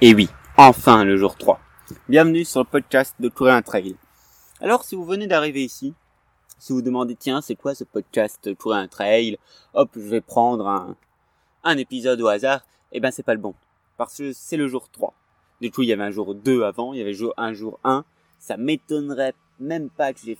Et oui, enfin le jour 3. Bienvenue sur le podcast de Courir un Trail. Alors si vous venez d'arriver ici, si vous demandez tiens c'est quoi ce podcast Courir un Trail, hop je vais prendre un, un épisode au hasard, eh ben c'est pas le bon. Parce que c'est le jour 3. Du coup il y avait un jour 2 avant, il y avait un jour 1. Ça m'étonnerait même pas que j'ai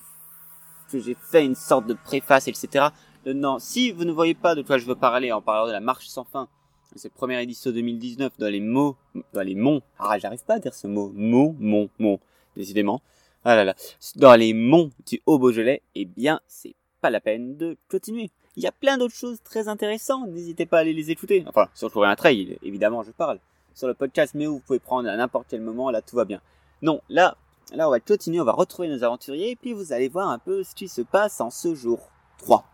que j'ai fait une sorte de préface, etc. Non, si vous ne voyez pas de quoi je veux parler en parlant de la marche sans fin, cette première édition 2019 dans les mots, dans les monts, ah j'arrive pas à dire ce mot, mots, monts, monts, décidément, ah là là, dans les monts du Haut-Beaujolais, eh bien c'est pas la peine de continuer. Il y a plein d'autres choses très intéressantes, n'hésitez pas à aller les écouter. Enfin, sur Courir un Trail, évidemment je parle. Sur le podcast, mais vous pouvez prendre à n'importe quel moment, là tout va bien. Non, là, là on va continuer, on va retrouver nos aventuriers, et puis vous allez voir un peu ce qui se passe en ce jour 3.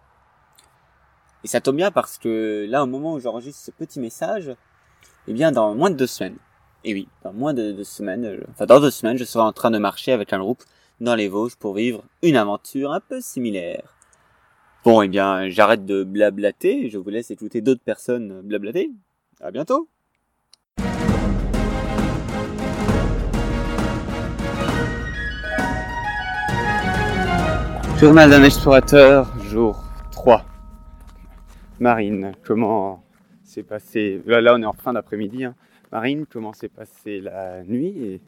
Et ça tombe bien parce que là, au moment où j'enregistre ce petit message, eh bien, dans moins de deux semaines, et oui, dans moins de deux semaines, euh, enfin dans deux semaines, je serai en train de marcher avec un groupe dans les Vosges pour vivre une aventure un peu similaire. Bon, eh bien, j'arrête de blablater, je vous laisse écouter d'autres personnes blablater. À bientôt Journal d'un explorateur, jour 3. Marine, comment s'est passé là, là, on est en fin d'après-midi. Hein. Marine, comment s'est passée la nuit et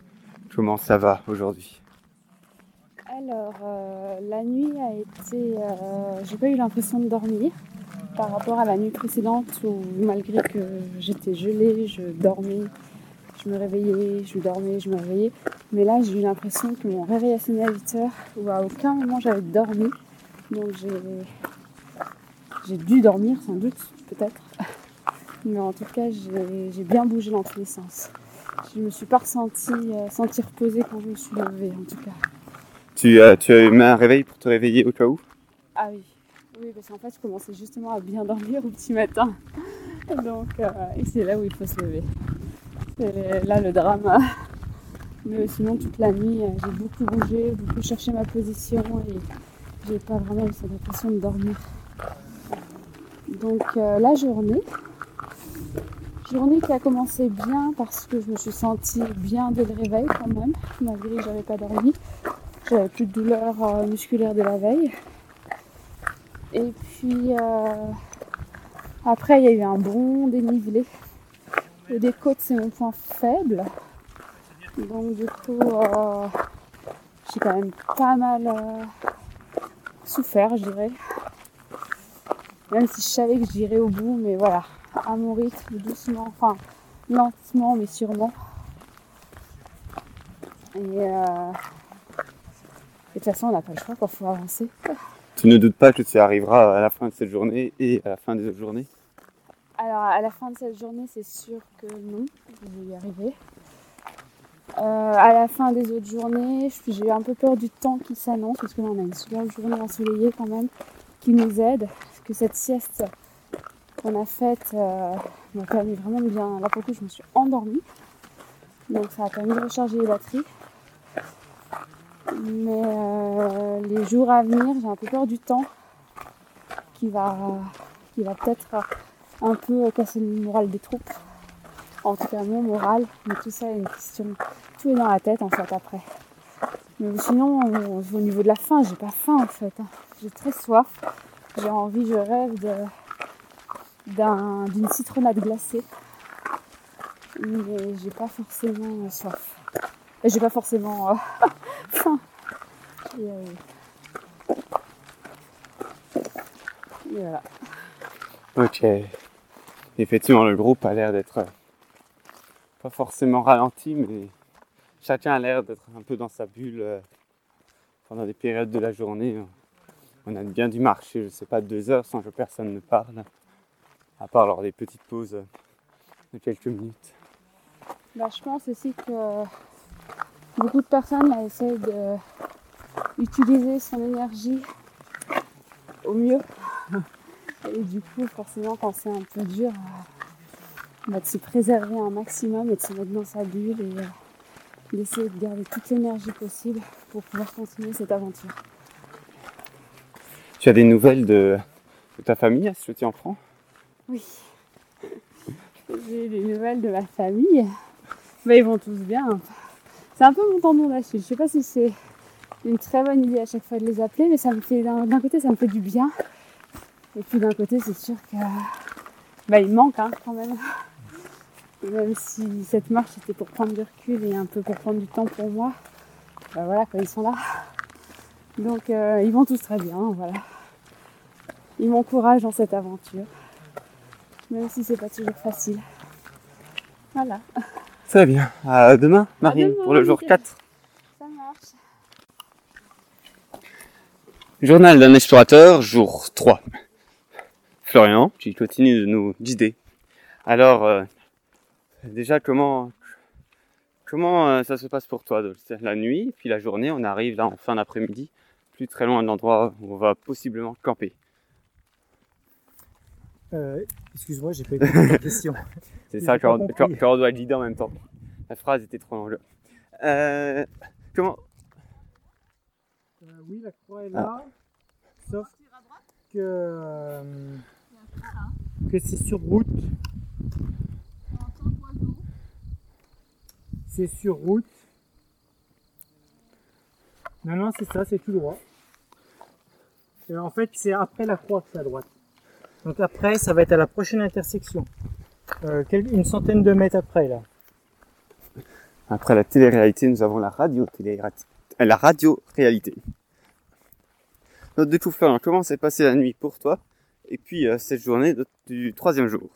comment ça va aujourd'hui? Alors, euh, la nuit a été. Euh, j'ai pas eu l'impression de dormir par rapport à la nuit précédente où, malgré que j'étais gelée, je dormais, je me réveillais, je dormais, je me réveillais. Mais là, j'ai eu l'impression que mon réveil a sonné à 8 heures où à aucun moment j'avais dormi. Donc, j'ai j'ai dû dormir sans doute, peut-être. Mais en tout cas, j'ai bien bougé dans tous les sens. Je ne me suis pas ressentie euh, sentir reposée quand je me suis levée, en tout cas. Tu, euh, tu as mis un réveil pour te réveiller au cas où? Ah oui. Oui, parce qu'en fait, je commençais justement à bien dormir au petit matin. Donc, euh, c'est là où il faut se lever. C'est là le drame. Mais sinon, toute la nuit, j'ai beaucoup bougé, beaucoup cherché ma position et j'ai pas vraiment eu cette impression de dormir. Donc euh, la journée, journée qui a commencé bien parce que je me suis sentie bien dès le réveil quand même, malgré que j'avais pas dormi. J'avais plus de douleur euh, musculaire de la veille. Et puis euh, après il y a eu un bon dénivelé. Le des côtes c'est mon point faible. Donc du coup j'ai quand même pas mal souffert je dirais. Même si je savais que j'irais au bout, mais voilà, à mon rythme, doucement, enfin lentement mais sûrement. Et, euh, de toute façon, on n'a pas le choix quand il faut avancer. Tu ne doutes pas que tu arriveras à la fin de cette journée et à la fin des autres journées? Alors, à la fin de cette journée, c'est sûr que non, je vais y arriver. Euh, à la fin des autres journées, j'ai eu un peu peur du temps qui s'annonce parce que là, on a une seconde journée ensoleillée quand même qui nous aide que cette sieste qu'on a faite euh, m'a permis vraiment de bien. Là pour le coup, je me suis endormie. Donc ça a permis de recharger les batteries. Mais euh, les jours à venir, j'ai un peu peur du temps qui va, qui va peut-être un peu casser le moral des troupes. En tout cas, mon moral. Mais tout ça est une question. Tout est dans la tête en fait après. Mais sinon, au niveau de la faim, j'ai pas faim en fait. Hein. J'ai très soif. J'ai envie, je rêve d'une citronnade glacée. Mais j'ai pas forcément soif. Et j'ai pas forcément euh, faim. Euh, et, voilà. Ok. Effectivement, le groupe a l'air d'être euh, pas forcément ralenti, mais chacun a l'air d'être un peu dans sa bulle pendant des périodes de la journée on a bien dû marcher, je sais pas, deux heures sans que personne ne parle, à part lors des petites pauses de quelques minutes. Bah, je pense aussi que beaucoup de personnes essaient d'utiliser son énergie au mieux. Et du coup, forcément, quand c'est un peu dur, bah, de se préserver un maximum et de se mettre dans sa bulle et euh, d'essayer de garder toute l'énergie possible pour pouvoir continuer cette aventure. Tu as des nouvelles de, ta famille, que tu en prends? Oui. J'ai des nouvelles de ma famille. Bah, ils vont tous bien. C'est un peu mon tendon d'Achille. Je sais pas si c'est une très bonne idée à chaque fois de les appeler, mais ça me fait d'un côté ça me fait du bien. Et puis d'un côté c'est sûr que bah, il manque hein, quand même. même si cette marche était pour prendre du recul et un peu pour prendre du temps pour moi, bah voilà quand ils sont là. Donc euh, ils vont tous très bien, voilà. Ils m'encouragent dans cette aventure. Même si c'est pas toujours facile. Voilà. Très bien. À demain, Marine, demain, pour le jour nickel. 4. Ça marche. Journal d'un explorateur, jour 3. Florian, tu continues de nous guider. Alors, euh, déjà, comment, comment euh, ça se passe pour toi La nuit, puis la journée, on arrive là en fin d'après-midi, plus très loin de l'endroit où on va possiblement camper. Euh, Excuse-moi, j'ai pas écouté la question. C'est ça, quand, on doit guider en même temps. La phrase était trop longue. Euh, comment Euh, oui, la croix est là. Sauf que, euh, que c'est sur route. C'est sur route. Non, non, c'est ça, c'est tout droit. Et en fait, c'est après la croix que c'est à droite. Donc après, ça va être à la prochaine intersection. Euh, une centaine de mètres après, là. Après la télé-réalité, nous avons la radio télé la radio réalité. Donc du coup, Florian, comment s'est passée la nuit pour toi Et puis euh, cette journée de- du troisième jour?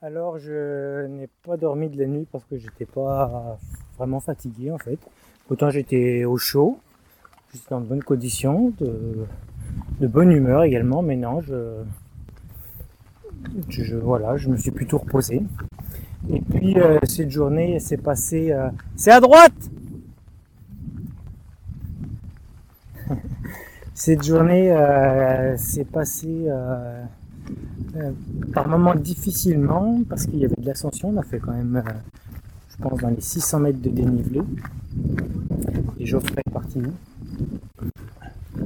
Alors, je n'ai pas dormi de la nuit parce que j'étais pas vraiment fatigué en fait. Autant j'étais au chaud, j'étais en bonne condition, de, de bonne humeur également, mais non, je, je, voilà, je me suis plutôt reposé. Et puis euh, cette journée s'est passée. euh, C'est à droite. cette journée euh, s'est passée. par moments difficilement parce qu'il y avait de l'ascension. On a fait quand même, je pense, dans les 600 mètres de dénivelé. Et Geoffrey est parti.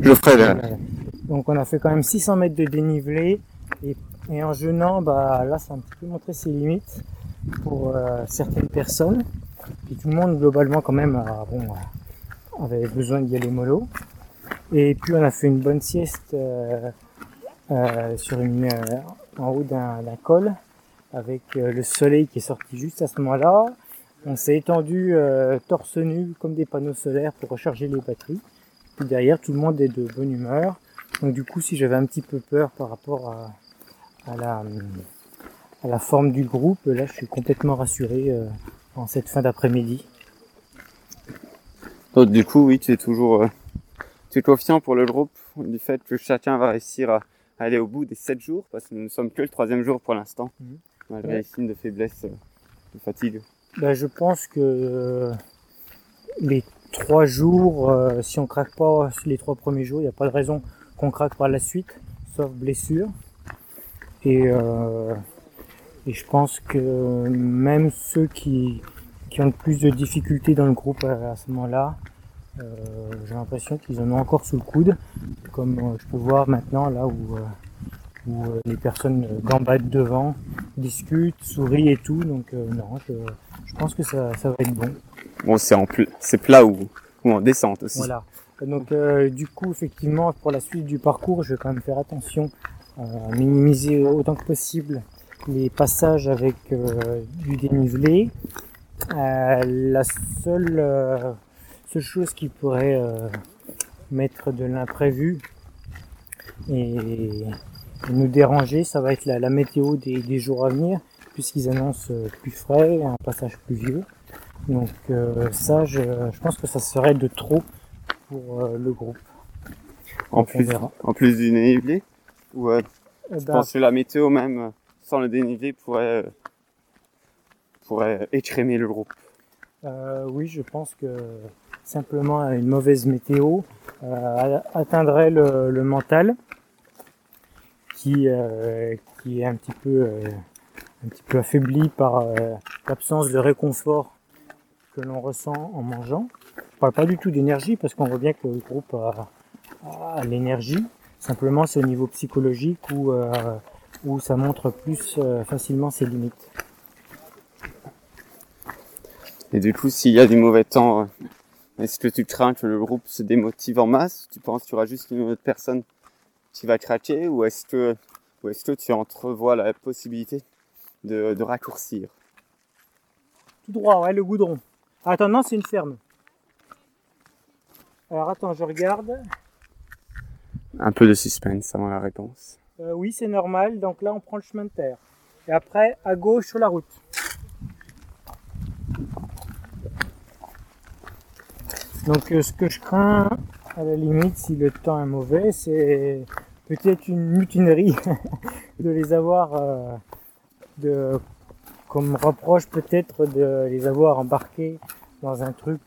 Geoffrey, donc on a fait quand même 600 mètres de dénivelé et, et en jeûnant, bah, là ça a un petit peu montré ses limites pour euh, certaines personnes. Et tout le monde globalement quand même a- bon, euh, avait besoin d'y aller mollo. Et puis on a fait une bonne sieste euh, euh, sur une, euh, en haut d'un col avec euh, le soleil qui est sorti juste à ce moment-là. On s'est étendu euh, torse nu comme des panneaux solaires pour recharger les batteries. Puis derrière, tout le monde est de bonne humeur. Donc du coup, si j'avais un petit peu peur par rapport à, à la, à la forme du groupe, là, je suis complètement rassuré euh, en cette fin d'après-midi. Donc du coup, oui, tu es toujours euh, tu es confiant pour le groupe du fait que chacun va réussir à aller au bout des 7 jours, parce que nous ne sommes que le troisième jour pour l'instant, Mhm. malgré Ouais. les signes de faiblesse, euh, de fatigue. Ben, je pense que les trois jours, si on craque pas les trois premiers jours, il n'y a pas de raison qu'on craque par la suite, sauf blessure. Et, euh, et je pense que même ceux qui, qui ont le plus de difficultés dans le groupe à, ce moment-là, euh, j'ai l'impression qu'ils en ont encore sous le coude, comme euh, je peux voir maintenant là où, où les personnes gambadent devant, discutent, sourient et tout. Donc euh, non, je, je pense que ça, ça va être bon. Bon, c'est en pl- c'est plat ou, ou en descente aussi. Voilà. Donc euh, du coup, effectivement, pour la suite du parcours, je vais quand même faire attention minimiser autant que possible les passages avec euh, du dénivelé. Euh, la seule, euh, seule chose qui pourrait mettre de l'imprévu et, nous déranger, ça va être la, la météo des, des jours à venir, puisqu'ils annoncent plus frais, un passage pluvieux. Donc euh, ça, je, je pense que ça serait de trop pour euh, le groupe. En Donc, plus, en plus du dénivelé Ou euh, Eh je ben, pense que la météo même, sans le dénivelé, pourrait, pourrait écrémer le groupe. euh, oui, je pense que simplement une mauvaise météo euh, atteindrait le, le mental, qui, euh, qui est un petit peu, un petit peu affaibli par l'absence de réconfort que l'on ressent en mangeant. Je parle pas du tout d'énergie parce qu'on voit bien que le groupe a, a l'énergie. Simplement, c'est au niveau psychologique où, euh, où ça montre plus euh, facilement ses limites. Et du coup, s'il y a du mauvais temps, euh, est-ce que tu crains que le groupe se démotive en masse? Tu penses qu'il y aura juste une autre personne qui va craquer ou est-ce que, ou est-ce que tu entrevois la possibilité de, de raccourcir? Tout droit, ouais, le goudron. Attends, non, c'est une ferme. Alors attends, je regarde. Un peu de suspense avant la réponse. Euh, oui, c'est normal. Donc là, on prend le chemin de terre. Et après, à gauche sur la route. Donc euh, ce que je crains, à la limite, si le temps est mauvais, c'est peut-être une mutinerie de les avoir, euh, de, comme reproche peut-être de les avoir embarqués dans un truc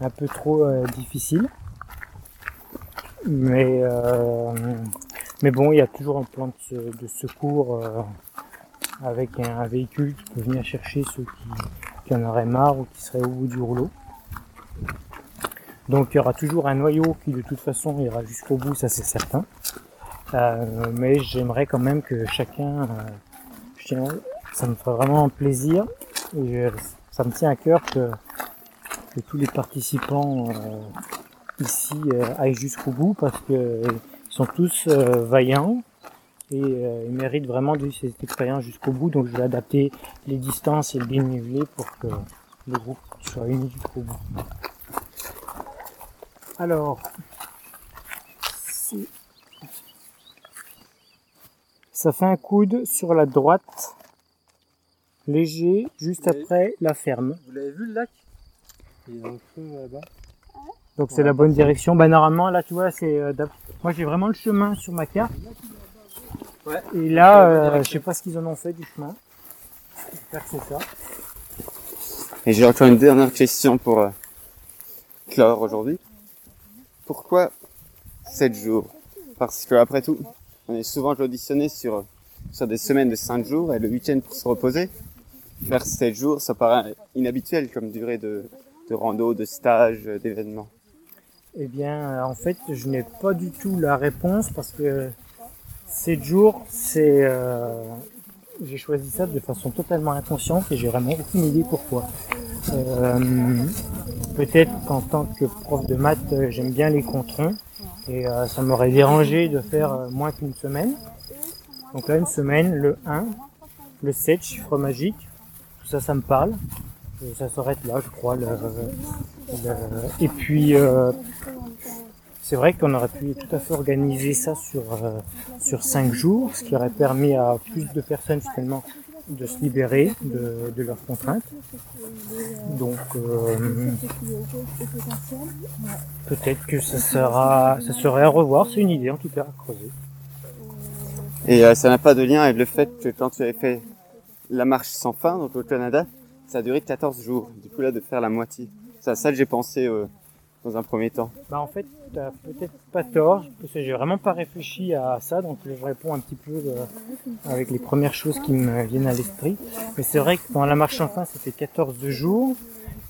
un peu trop difficile. Mais, euh, mais bon, il y a toujours un plan de, se- de secours euh, avec un, véhicule qui peut venir chercher ceux qui, qui en auraient marre ou qui seraient au bout du rouleau. Donc il y aura toujours un noyau qui de toute façon ira jusqu'au bout, ça c'est certain. Euh, mais j'aimerais quand même que chacun, euh, je tiens- ça me ferait vraiment plaisir et ça me tient à cœur que, que tous les participants euh, ici euh, aillent jusqu'au bout parce que euh, ils sont tous euh, vaillants et ils méritent vraiment de cette expérience jusqu'au bout. Donc je vais adapter les distances et le dénivelé pour que le groupe soit uni jusqu'au bout. Alors, ça fait un coude sur la droite, léger, juste après la ferme. Vous l'avez vu le lac? Il est dans le creux là-bas. Donc c'est la bonne direction. Bah normalement là tu vois c'est euh, moi j'ai vraiment le chemin sur ma carte. Ouais. Et là euh, direction. je sais pas ce qu'ils en ont fait du chemin. J'espère que c'est ça. Et j'ai encore une dernière question pour euh, clore aujourd'hui. Pourquoi 7 jours? Parce que après tout, on est souvent auditionné sur, sur des semaines de 5 jours et le week-end pour se reposer. Faire 7 jours, ça paraît inhabituel comme durée de, de rando, de stage, euh, d'événement. Eh bien en fait je n'ai pas du tout la réponse parce que 7 jours c'est euh, j'ai choisi ça de façon totalement inconsciente et j'ai vraiment aucune idée pourquoi. Euh, Peut-être qu'en tant que prof de maths, j'aime bien les controns et euh, ça m'aurait dérangé de faire moins qu'une semaine. Donc là, une semaine, le 1, le 7, chiffre magique, tout ça, ça me parle. Ça s'arrête là, je crois. le- Et puis, euh, c'est vrai qu'on aurait pu tout à fait organiser ça sur, euh, sur 5 jours, ce qui aurait permis à plus de personnes finalement de se libérer de, de leurs contraintes. Donc, euh, peut-être que ça sera, ça serait à revoir. C'est une idée en tout cas à creuser. Et euh, ça n'a pas de lien avec le fait que quand tu avais fait la marche sans fin, donc au Canada, ça a duré 14 jours. Du coup là, de faire la moitié. C'est à ça que j'ai pensé euh, dans un premier temps. Bah en fait, t'as peut-être pas tort, parce que j'ai vraiment pas réfléchi à ça, donc je réponds un petit peu euh, avec les premières choses qui me viennent à l'esprit. Mais c'est vrai que dans la marche en fin, c'était 14 jours,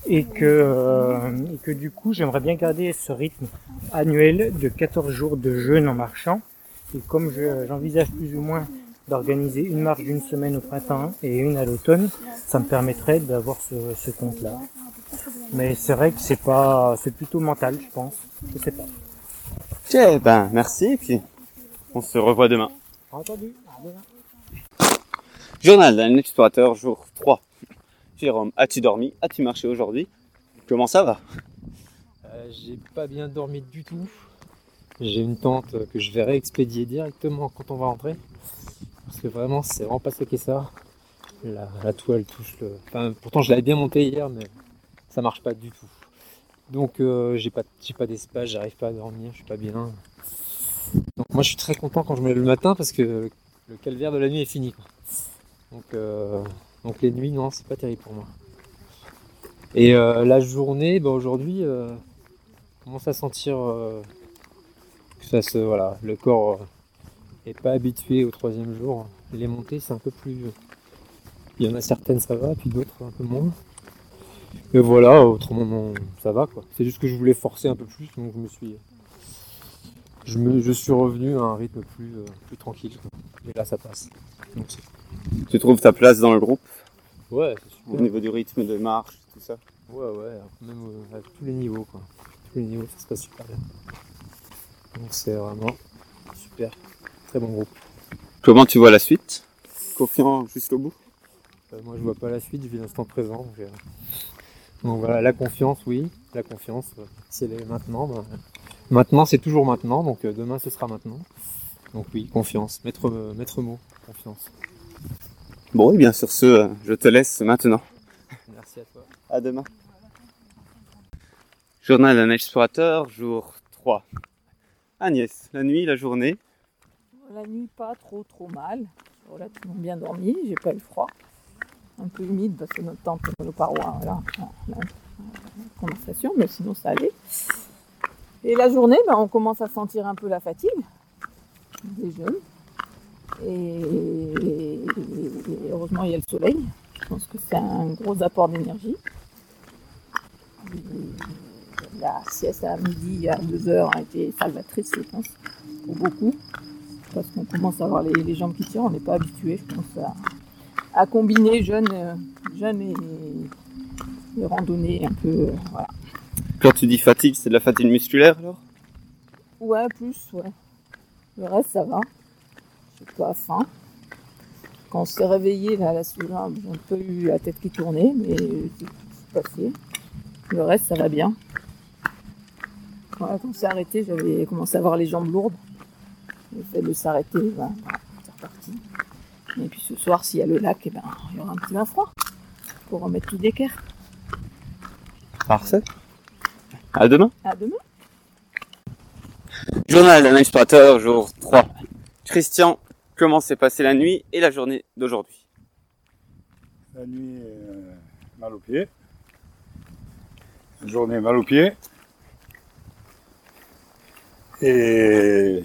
et que, euh, et que du coup, j'aimerais bien garder ce rythme annuel de 14 jours de jeûne en marchant. Et comme je- j'envisage plus ou moins d'organiser une marche d'une semaine au printemps et une à l'automne, ça me permettrait d'avoir ce, ce compte-là. Mais c'est vrai que c'est pas, c'est plutôt mental, je pense. Je sais pas. Ok, ben merci, et puis on se revoit demain. Entendu. À demain. Journal d'un explorateur, jour 3. Jérôme, as-tu dormi? As-tu marché aujourd'hui? Comment ça va? Euh, j'ai pas bien dormi du tout. J'ai une tente que je vais réexpédier directement quand on va rentrer. Parce que vraiment, c'est vraiment pas que ça. La, la toile touche le. Enfin, pourtant, je l'avais bien montée hier, mais ça marche pas du tout. Donc, euh, j'ai pas, pas d'espace, j'arrive pas à dormir, je suis pas bien. Donc, moi, je suis très content quand je me lève le matin parce que le calvaire de la nuit est fini. quoi. Donc, euh, donc, les nuits, non, c'est pas terrible pour moi. Et euh, la journée, bah, aujourd'hui, commence à sentir que ça se, voilà, le corps euh, est pas habitué au troisième jour. Les montées, c'est un peu plus. Il y en a certaines, ça va, puis d'autres, un peu moins. Mais voilà, autrement, non, ça va quoi. C'est juste que je voulais forcer un peu plus, donc je me suis. Je, me, je suis revenu à un rythme plus, euh, plus tranquille. quoi. Et là, ça passe. Donc, Tu trouves ta place dans le groupe? Ouais, c'est super. Au niveau du rythme de marche, tout ça? Ouais, ouais, même euh, à tous les niveaux, quoi. Tous les niveaux, ça se passe super bien. Donc c'est vraiment super. Très bon groupe. Comment tu vois la suite? Confiant jusqu'au bout? Euh, moi, je vois pas la suite, je vis l'instant présent. Donc, euh, donc voilà, la confiance, oui. La confiance, euh, si elle est maintenant, ben, maintenant c'est toujours maintenant, donc euh, demain ce sera maintenant. Donc oui, confiance, maître, euh, maître mot, confiance. Bon, et bien sur ce, euh, je te laisse maintenant. Merci à toi. À demain. Journal d'un explorateur, jour 3. Agnès, la nuit, la journée? La nuit, pas trop trop mal. Relativement bien dormi, j'ai pas eu froid. Un peu humide parce que notre tente, nos parois, voilà, conversation, mais sinon ça allait. Et la journée, ben, on commence à sentir un peu la fatigue des jeunes. Et, heureusement, il y a le soleil. Je pense que c'est un gros apport d'énergie. La sieste à midi à 2 heures a été salvatrice, je pense, pour beaucoup parce qu'on commence à avoir les, les jambes qui tirent, on n'est pas habitué, je pense, à, à combiner jeûne, euh, jeûne et, et randonnée un peu. euh, voilà. Quand tu dis fatigue, c'est de la fatigue musculaire alors? Ouais, plus, ouais. Le reste, ça va. J'ai pas faim. Quand on s'est réveillé, là, la j'ai un peu eu la tête qui tournait, mais c'est passé. Le reste, ça va bien. Voilà, quand on s'est arrêté, j'avais commencé à avoir les jambes lourdes. Le fait de s'arrêter, voilà, c'est reparti. Et puis ce soir, s'il y a le lac, eh ben, il y aura un petit bain froid pour remettre tout d'équerre. Parfait. À demain. À demain. Journal d'un explorateur, jour 3. Christian, comment s'est passée la nuit et la journée d'aujourd'hui? La nuit, euh, mal aux pieds. La journée, mal aux pieds. Et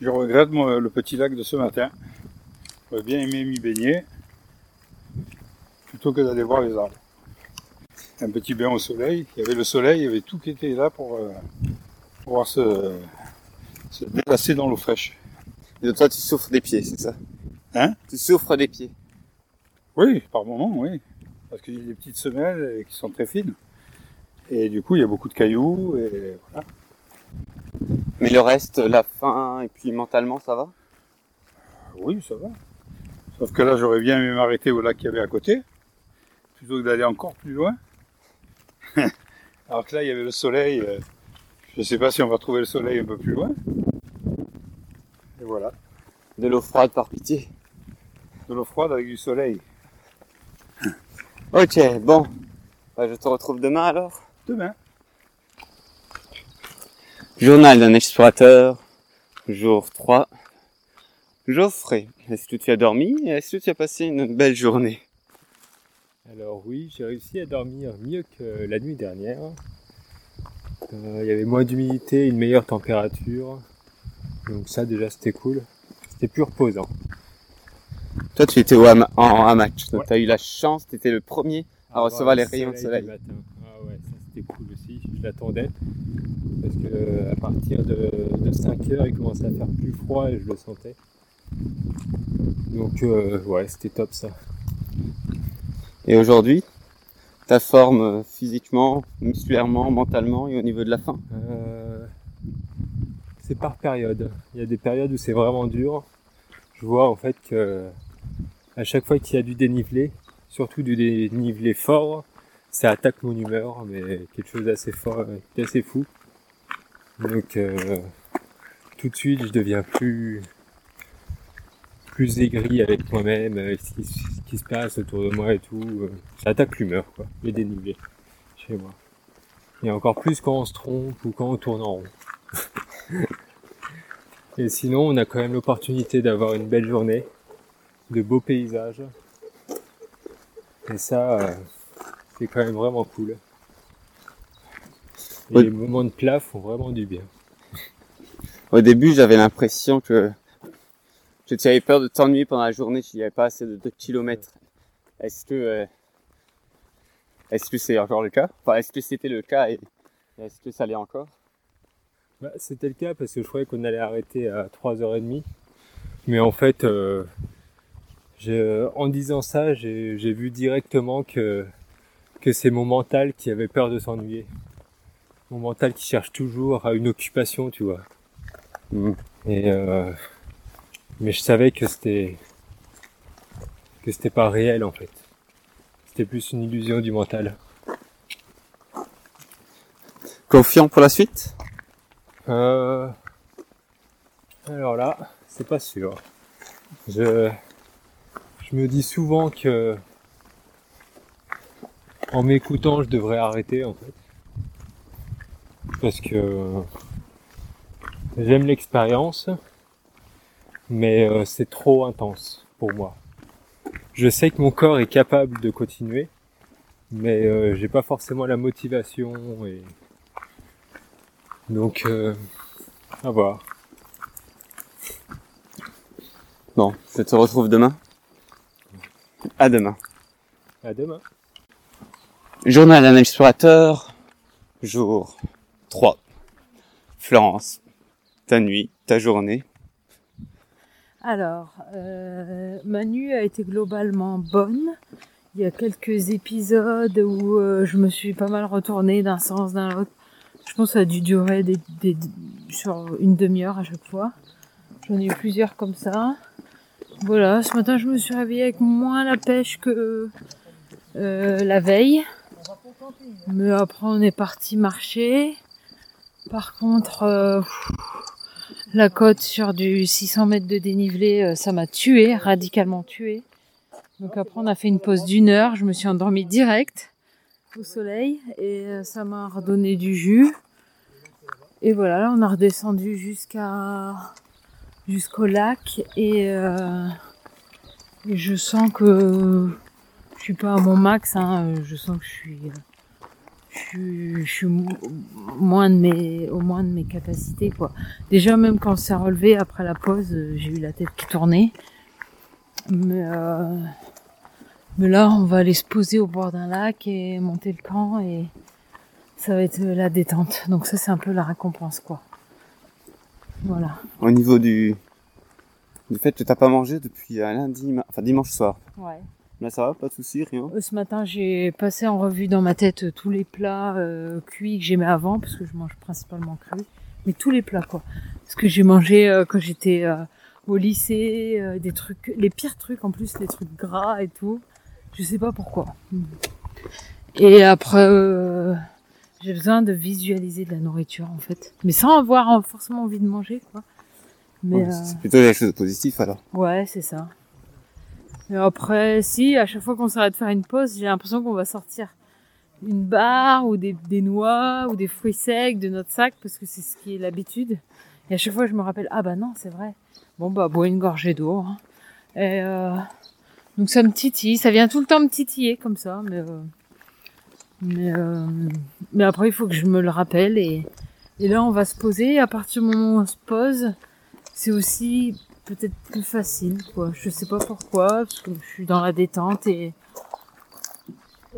je regrette moi, le petit lac de ce matin. J'aurais bien aimé m'y baigner plutôt que d'aller voir les arbres. Un petit bain au soleil. Il y avait le soleil, il y avait tout qui était là pour euh, pouvoir se, se déplacer dans l'eau fraîche. Et donc toi, tu souffres des pieds, c'est ça? Hein? Tu souffres des pieds. Oui, par moment, oui. Parce qu'il y a des petites semelles qui sont très fines. Et du coup, il y a beaucoup de cailloux. Et voilà. Mais le reste, la faim et puis mentalement, ça va? Oui, ça va. Sauf que là, j'aurais bien aimé m'arrêter au lac qu'il y avait à côté, plutôt que d'aller encore plus loin. Alors que là, il y avait le soleil. euh, Je ne sais pas si on va trouver le soleil un peu plus loin. Et voilà. De l'eau froide par pitié. De l'eau froide avec du soleil. Ok, bon. Bah, je te retrouve demain alors. Demain. Journal d'un explorateur, jour 3. Geoffrey, est-ce que tu as dormi et est-ce que tu as passé une belle journée? Alors oui, j'ai réussi à dormir mieux que la nuit dernière. Euh, Il y avait moins d'humidité, une meilleure température. Donc ça déjà c'était cool. C'était plus reposant. Toi, tu étais au hama- en hamac, donc Ouais. tu as eu la chance, tu étais le premier à Avoir recevoir les le rayons de soleil. matin. Ah ouais, ça c'était cool aussi. Je l'attendais. Parce que euh, à partir de, 5 heures, il commençait à faire plus froid et je le sentais. Donc euh, ouais, c'était top ça. Et aujourd'hui, ta forme euh, physiquement, musculairement, mentalement et au niveau de la faim? Euh, c'est par période. Il y a des périodes où c'est vraiment dur. Je vois en fait que à chaque fois qu'il y a du dénivelé, surtout du dénivelé fort, ça attaque mon humeur, mais quelque chose d'assez fort, d'assez fou. Donc euh, tout de suite, je deviens plus plus aigri avec moi-même, avec ce qui, ce qui se passe autour de moi et tout. euh, Ça attaque l'humeur, quoi, les dénivelés chez moi. Et encore plus quand on se trompe ou quand on tourne en rond. Et sinon, on a quand même l'opportunité d'avoir une belle journée, de beaux paysages. Et ça, euh, c'est quand même vraiment cool. Et Oui. les moments de plat font vraiment du bien. Au début, j'avais l'impression que, que tu avais peur de t'ennuyer pendant la journée, qu'il n'y avait pas assez de 2 km. Est-ce que euh, est-ce que c'est encore le cas? Enfin, est-ce que c'était le cas et est-ce que ça l'est encore? Bah, C'était le cas parce que je croyais qu'on allait arrêter à 3h30. Mais en fait, euh, je, en disant ça, j'ai vu directement que, que c'est mon mental qui avait peur de s'ennuyer. Mon mental qui cherche toujours à une occupation, tu vois. Mhm. Et euh, mais je savais que c'était que c'était pas réel en fait. C'était plus une illusion du mental. Confiant pour la suite? Euh, alors là, c'est pas sûr. Je, je me dis souvent que en m'écoutant, je devrais arrêter en fait. Parce que j'aime l'expérience, mais euh, c'est trop intense pour moi. Je sais que mon corps est capable de continuer, mais euh, j'ai pas forcément la motivation et donc euh, à voir. Bon, je te retrouve demain. À demain. À demain. Journal d'un explorateur, jour 3. Florence, ta nuit, ta journée. Alors, euh, ma nuit a été globalement bonne. Il y a quelques épisodes où euh, je me suis pas mal retournée d'un sens d'un l'autre. Je pense que ça a dû durer des, une demi-heure à chaque fois. J'en ai eu plusieurs comme ça. Voilà, ce matin je me suis réveillée avec moins la pêche que euh, la veille. Mais après on est parti marcher. Par contre, euh, la côte sur du 600 mètres de dénivelé, euh, ça m'a tué, radicalement tué. Donc après on a fait une pause d'une heure, je me suis endormie direct au soleil et euh, ça m'a redonné du jus. Et voilà, là on a redescendu jusqu'à jusqu'au lac et, euh, et je sens que je suis pas à mon max, hein, je sens que je suis je suis, je suis mo- moins de mes au moins de mes capacités quoi. Déjà même quand on s'est relevé après la pause, euh, j'ai eu la tête qui tournait. Mais euh, mais là, on va aller se poser au bord d'un lac et monter le camp et ça va être la détente. Donc ça, c'est un peu la récompense, quoi. Voilà. Au niveau du, du fait que t'as pas mangé depuis euh, lundi, enfin dimanche soir. Ouais. Là ça va, pas de soucis, rien. Euh, Ce matin, j'ai passé en revue dans ma tête euh, tous les plats euh, cuits que j'aimais avant, parce que je mange principalement cru. Mais tous les plats, quoi. Ce que j'ai mangé euh, quand j'étais euh, au lycée, des trucs, les pires trucs en plus, les trucs gras et tout. Je sais pas pourquoi. Et après, j'ai besoin de visualiser de la nourriture, en fait. Mais sans avoir forcément envie de manger, quoi. Mais, Ouais, euh, C'est plutôt quelque chose de positif alors. Ouais, c'est ça. Et après, si, à chaque fois qu'on s'arrête de faire une pause, j'ai l'impression qu'on va sortir une barre ou des, des noix ou des fruits secs de notre sac parce que c'est ce qui est l'habitude. Et à chaque fois, je me rappelle, ah bah non, c'est vrai. Bon, bah, bois une gorgée d'eau. hein. Et euh, donc ça me titille, ça vient tout le temps me titiller comme ça, mais euh, mais euh, mais après il faut que je me le rappelle et et là on va se poser. À partir du moment où on se pose, c'est aussi peut-être plus facile, quoi. Je sais pas pourquoi, parce que je suis dans la détente et,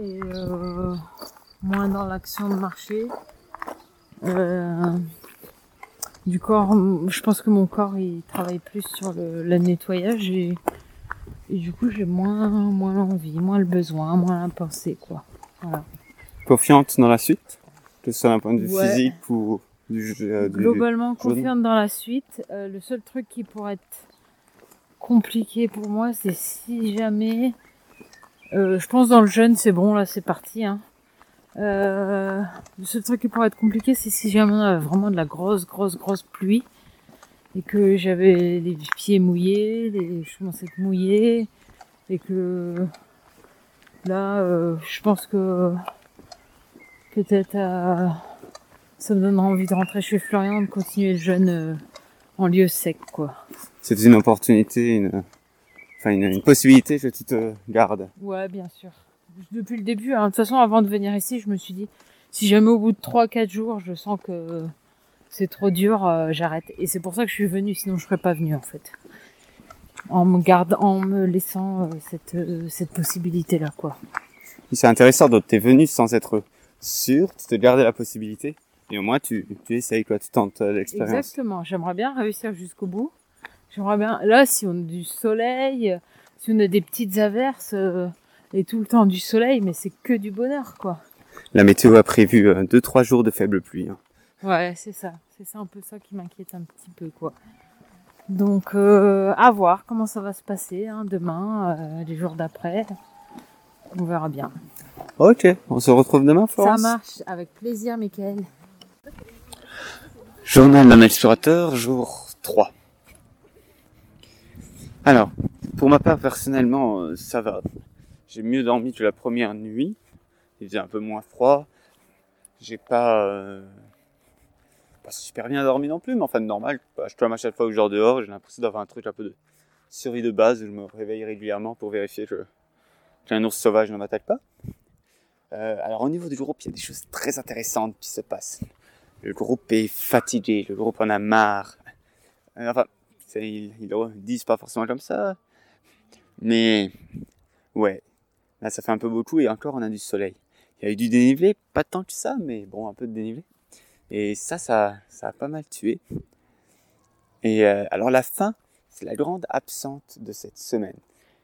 et euh, moins dans l'action de marcher. Euh, du corps, je pense que mon corps il travaille plus sur le, le nettoyage et, et du coup j'ai moins moins l'envie, moins le besoin, moins la pensée, quoi. Voilà. Confiante dans la suite Que ce soit d'un point de vue Ouais. physique ou du, euh, du- Globalement confiante dans la suite. Euh, le seul truc qui pourrait être compliqué pour moi, c'est si jamais. euh, je pense dans le jeûne, c'est bon, là c'est parti. Hein. Euh, le seul truc qui pourrait être compliqué, c'est si jamais on a vraiment de la grosse, grosse, grosse pluie et que j'avais les pieds mouillés, les chaussettes mouillées et que là, euh, je pense que peut-être euh, ça me donnera envie de rentrer chez Florian, de continuer le jeûne euh, en lieu sec, quoi. C'est une opportunité, une, enfin une, une possibilité que tu te gardes. Ouais, bien sûr. Depuis le début, hein. de toute façon, avant de venir ici, je me suis dit, si jamais au bout de 3-4 jours, je sens que c'est trop dur, euh, j'arrête. Et c'est pour ça que je suis venue, sinon je serais pas venue, en fait. En me garde, en me laissant euh, cette, cette possibilité-là, quoi. C'est intéressant, donc t'es venu sans être sûr, tu te gardais la possibilité, et au moins tu, tu essayes quoi, tu tentes euh, l'expérience. Exactement. J'aimerais bien réussir jusqu'au bout. J'aimerais bien, là, si on a du soleil, Si on a des petites averses euh, et tout le temps du soleil, mais c'est que du bonheur, quoi. La météo a prévu 2-3 jours de faible pluie. hein. Ouais, c'est ça. C'est ça un peu ça qui m'inquiète un petit peu, quoi. Donc, euh, à voir comment ça va se passer hein, demain, euh, les jours d'après. On verra bien. Ok, on se retrouve demain, Florence Ça marche, avec plaisir, Michael. Journal d'un explorateur, jour 3. Alors, pour ma part, personnellement, euh, ça va. J'ai mieux dormi que la première nuit. Il faisait un peu moins froid. J'ai pas, euh, pas super bien dormi non plus, mais enfin normal. Bah, Je tourne à chaque fois que je dors dehors. J'ai l'impression d'avoir un truc un peu de survie de base où je me réveille régulièrement pour vérifier que qu'un ours sauvage ne m'attaque pas. Euh, alors au niveau du groupe, il y a des choses très intéressantes qui se passent. Le groupe est fatigué, le groupe en a marre. Euh, Enfin, ils, ils le disent pas forcément comme ça. Mais, ouais, là ça fait un peu beaucoup et encore on a du soleil. Il y a eu du dénivelé, pas tant que ça, mais bon, un peu de dénivelé. Et ça, ça, ça a pas mal tué. Et euh, alors la faim, c'est la grande absente de cette semaine.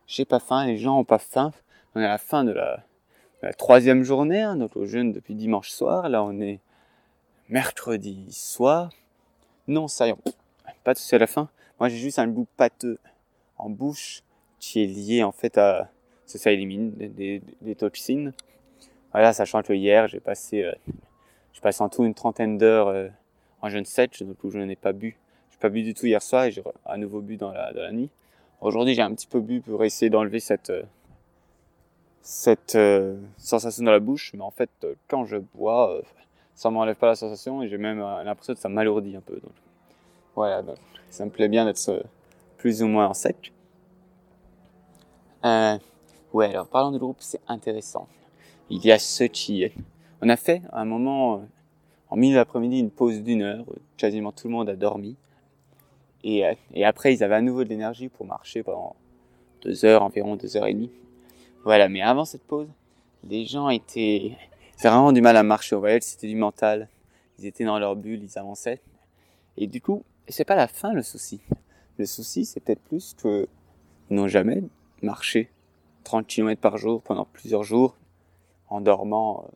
J'ai pas faim, les gens ont pas faim. On est à la fin de la, de la troisième journée, hein, donc au jeûne depuis dimanche soir. Là, on est mercredi soir. Non, ça y est, pas tout à la fin. Moi, j'ai juste un goût pâteux en bouche qui est lié en fait à. Ça, ça élimine des, toxines. Voilà, sachant que hier, j'ai passé, euh, j'ai passé en tout une trentaine d'heures euh, en jeûne sèche, donc je n'ai pas bu. J'ai pas bu du tout hier soir et j'ai à nouveau bu dans la, dans la nuit. Aujourd'hui, j'ai un petit peu bu pour essayer d'enlever cette, euh, cette sensation dans la bouche, mais en fait, quand je bois, ça m'enlève pas la sensation et j'ai même euh, l'impression que ça m'alourdit un peu. Donc, voilà, ça me plaît bien d'être euh, plus ou moins en sec. Euh, ouais, alors parlant du groupe, c'est intéressant. Il y a ceux qui... On a fait à un moment, en milieu d'après-midi, une pause d'une heure. Quasiment tout le monde a dormi. Et après, ils avaient à nouveau de l'énergie pour marcher pendant deux heures, environ deux heures et demie. Voilà, mais avant cette pause, les gens étaient... Ils vraiment du mal à marcher. Vous voyez, c'était du mental. Ils étaient dans leur bulle, ils avançaient. Et du coup, c'est pas la fin le souci. Le souci, c'est peut-être plus que ils n'ont jamais marché 30 km par jour pendant plusieurs jours en dormant euh,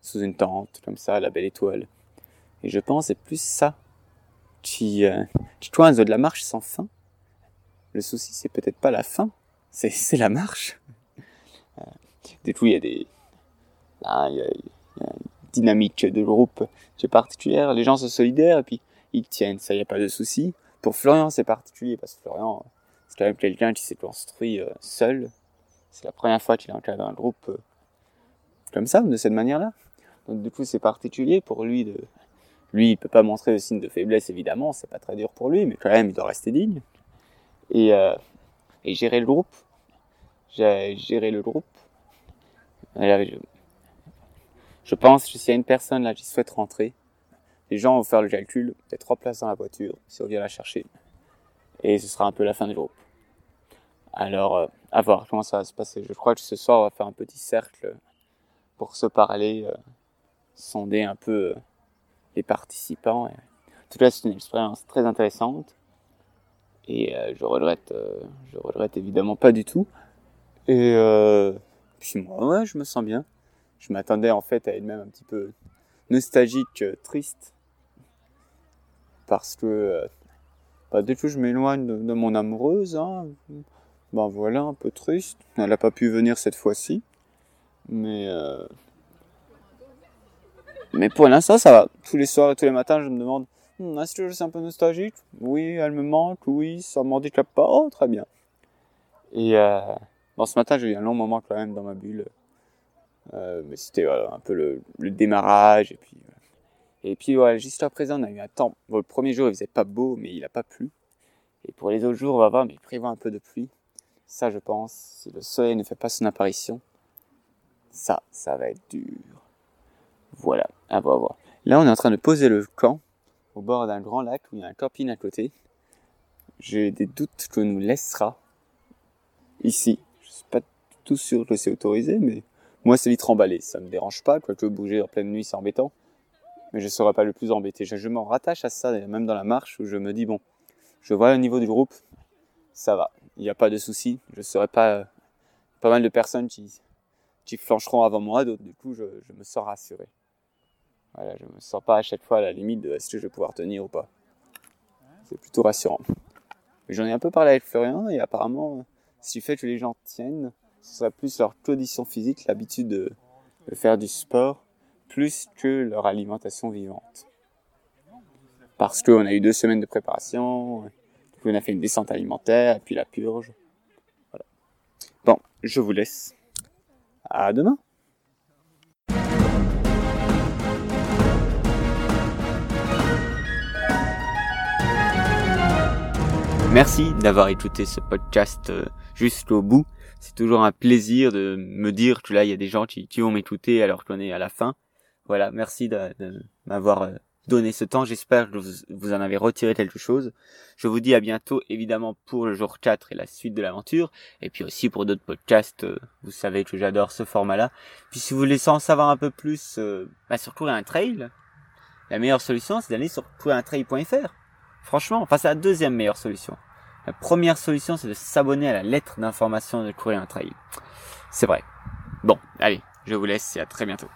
sous une tente, comme ça, la belle étoile. Et je pense c'est plus ça qui, euh, qui coince de la marche sans fin. Le souci, c'est peut-être pas la fin, c'est, c'est la marche. Euh, du coup, il y a des, là, il y a, une dynamique de groupe est particulière. Les gens sont solidaires et puis ils tiennent, ça, il n'y a pas de souci. Pour Florian, c'est particulier parce que Florian, c'est quand même quelqu'un qui s'est construit euh, seul. C'est la première fois qu'il encadre un groupe euh, comme ça, de cette manière-là. Donc du coup, c'est particulier pour lui de... Lui, il peut pas montrer de signe de faiblesse, évidemment, c'est pas très dur pour lui, mais quand même, il doit rester digne. Et, euh, gérer le groupe. J'ai géré le groupe. Je, pense que s'il y a une personne là qui souhaite rentrer, les gens vont faire le calcul, il y trois places dans la voiture, si on vient la chercher. Et ce sera un peu la fin du groupe. Alors, euh, à voir comment ça va se passer. Je crois que ce soir, on va faire un petit cercle pour se parler, euh, sonder un peu euh, les participants. Et, en tout cas, c'est une expérience très intéressante. Et je regrette, je regrette évidemment pas du tout. Et puis moi, je me sens bien. Je m'attendais en fait à être même un petit peu nostalgique, euh, triste. Parce que bah, dès que je m'éloigne de, de mon amoureuse, hein, ben voilà, un peu triste. Elle n'a pas pu venir cette fois-ci. Mais euh, mais pour l'instant, ça va. Tous les soirs et tous les matins, je me demande Hum, est-ce que je suis un peu nostalgique? Oui, elle me manque. Oui, ça m'handicape pas. Oh, très bien. Et euh, bon, ce matin, j'ai eu un long moment quand même dans ma bulle. Euh, mais c'était un peu le, démarrage. Et puis, et puis voilà, jusqu'à présent, on a eu un temps. Bon, le premier jour, il faisait pas beau, mais il a pas plu. Et pour les autres jours, on va voir, mais il prévoit un peu de pluie. Ça, je pense, si le soleil ne fait pas son apparition, ça, ça va être dur. Voilà, à voir. Là, on est en train de poser le camp au bord d'un grand lac où il y a un camping à côté. J'ai des doutes que nous laissera ici. Je suis pas tout sûr que c'est autorisé, mais moi, c'est vite remballé. Ça me dérange pas, quoique bouger en pleine nuit, c'est embêtant. Mais je serai pas le plus embêté. Je, je m'en rattache à ça, même dans la marche, où je me dis, bon, je vois le niveau du groupe, ça va. il n'y a pas de souci. Je serai pas pas mal de personnes qui, flancheront avant moi, donc du coup je, me sens rassuré. Voilà, je me sens pas à chaque fois à la limite de est-ce que je vais pouvoir tenir ou pas. C'est plutôt rassurant. J'en ai un peu parlé avec Florian et apparemment, ce qui fait que les gens tiennent, ce serait plus leur condition physique, l'habitude de, faire du sport, plus que leur alimentation vivante. Parce qu'on a eu deux semaines de préparation, on a fait une descente alimentaire, puis la purge. Bon, je vous laisse. À demain. Merci d'avoir écouté ce podcast euh, jusqu'au bout. C'est toujours un plaisir de me dire que là, il y a des gens qui, qui vont m'écouter alors qu'on est à la fin. Voilà, merci de, m'avoir euh, donné ce temps. J'espère que vous, en avez retiré quelque chose. Je vous dis à bientôt, évidemment, pour le jour 4 et la suite de l'aventure. Et puis aussi pour d'autres podcasts. euh, Vous savez que j'adore ce format-là. Puis si vous voulez en savoir un peu plus euh, bah, sur un trail, la meilleure solution, c'est d'aller sur couriruntrail.fr. Franchement, enfin, c'est la deuxième meilleure solution. La première solution, c'est de s'abonner à la lettre d'information de courir un trail. C'est vrai. Bon, allez, je vous laisse et à très bientôt.